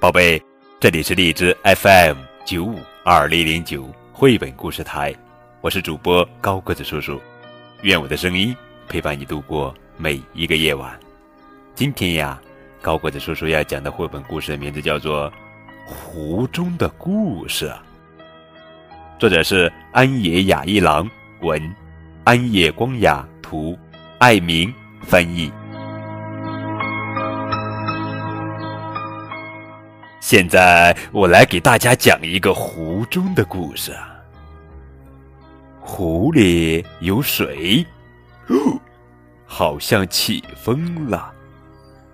宝贝，这里是荔枝 FM 九五二零零九绘本故事台，我是主播高个子叔叔，愿我的声音陪伴你度过每一个夜晚。今天呀，高个子叔叔要讲的绘本故事的名字叫做《湖中的故事》，作者是安野雅一郎文，安野光雅图，爱明翻译。现在我来给大家讲一个湖中的故事。湖里有水，好像起风了，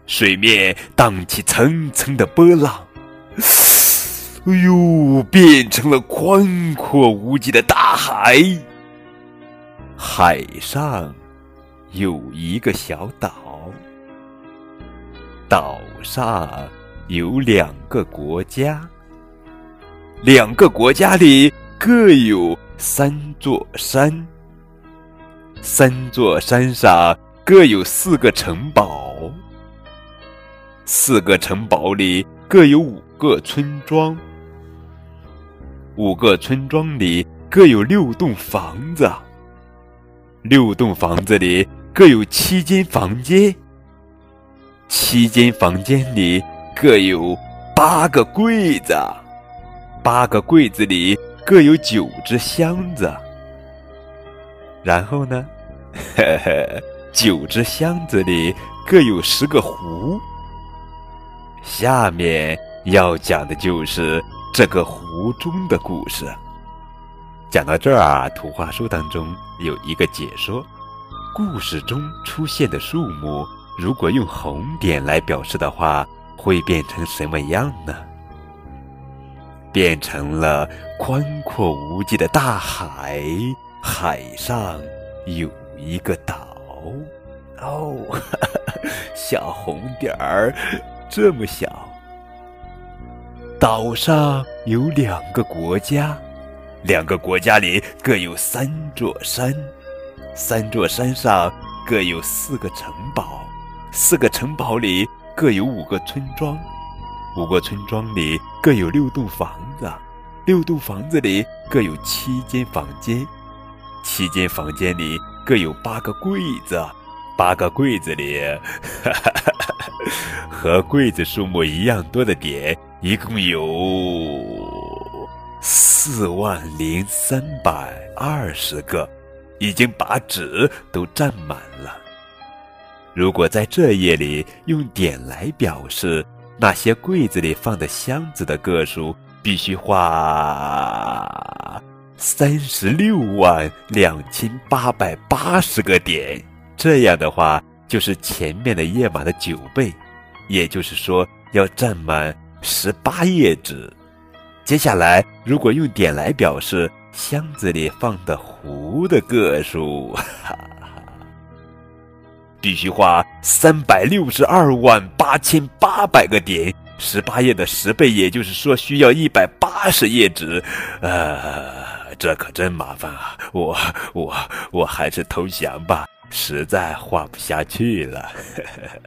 水面荡起层层的波浪，哎呦，变成了宽阔无际的大海。海上有一个小岛，岛上。有两个国家，两个国家里各有三座山，三座山上各有四个城堡，四个城堡里各有五个村庄，五个村庄里各有六栋房子，六栋房子里各有七间房间，七间房间里。各有八个柜子，八个柜子里各有九只箱子。然后呢，呵呵，九只箱子里各有十个壶。下面要讲的就是这个湖中的故事。讲到这儿啊，图画书当中有一个解说：故事中出现的树木，如果用红点来表示的话。会变成什么样呢？变成了宽阔无际的大海，海上有一个岛。哦，哈哈小红点儿这么小。岛上有两个国家，两个国家里各有三座山，三座山上各有四个城堡，四个城堡里。各有五个村庄，五个村庄里各有六栋房子，六栋房子里各有七间房间，七间房间里各有八个柜子，八个柜子里，哈哈哈哈和柜子数目一样多的点，一共有四万零三百二十个，已经把纸都占满了。如果在这页里用点来表示那些柜子里放的箱子的个数，必须画三十六万两千八百八十个点。这样的话，就是前面的页码的九倍，也就是说要占满十八页纸。接下来，如果用点来表示箱子里放的壶的个数，哈哈。必须花三百六十二万八千八百个点，十八页的十倍，也就是说需要一百八十页纸。呃，这可真麻烦啊！我我我还是投降吧，实在画不下去了。呵 呵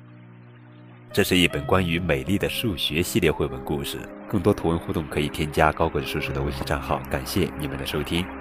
这是一本关于美丽的数学系列绘本故事，更多图文互动可以添加高滚叔叔的微信账号。感谢你们的收听。